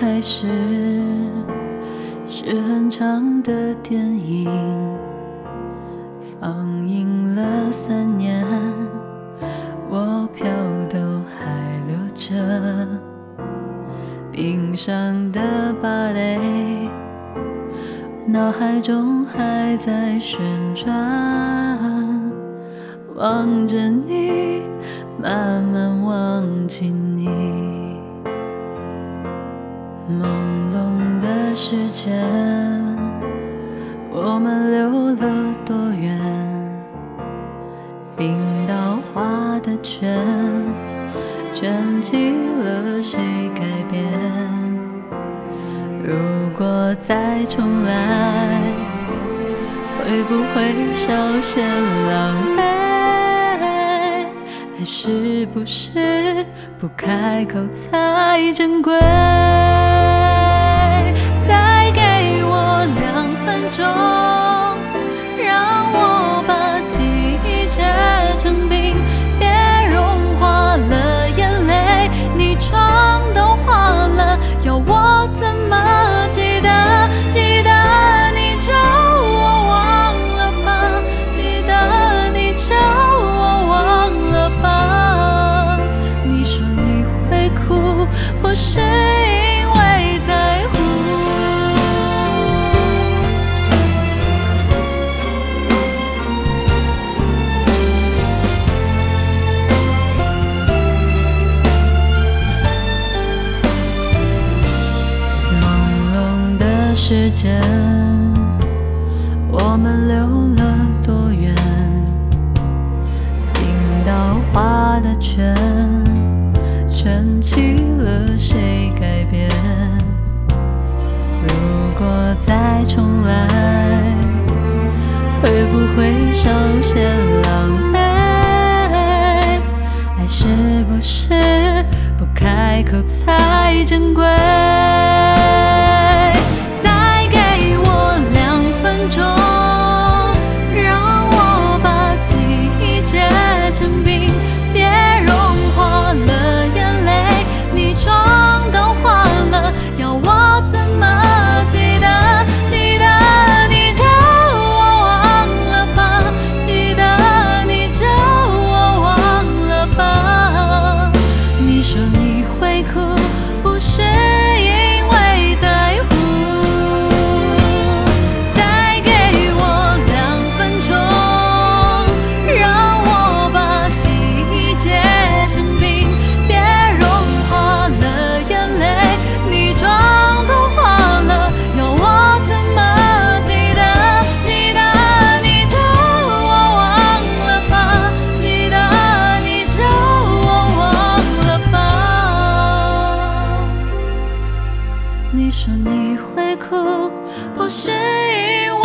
开始是很长的电影，放映了三年，我票都还留着，冰上的芭蕾，脑海中还在旋转，望着你，慢慢忘记你。时间，我们溜了多远？冰刀划的圈，圈起了谁改变？如果再重来，会不会稍显狼狈？还是不是不开口才珍贵？中，让我把记忆结成冰，别融化了眼泪。你妆都花了，要我怎么记得？记得你叫我忘了吧，记得你叫我忘了吧。你说你会哭，不是时间，我们溜了多远？冰刀划的圈，圈起了谁改变？如果再重来，会不会稍显狼狈？爱是不是不开口才珍贵？不是因为。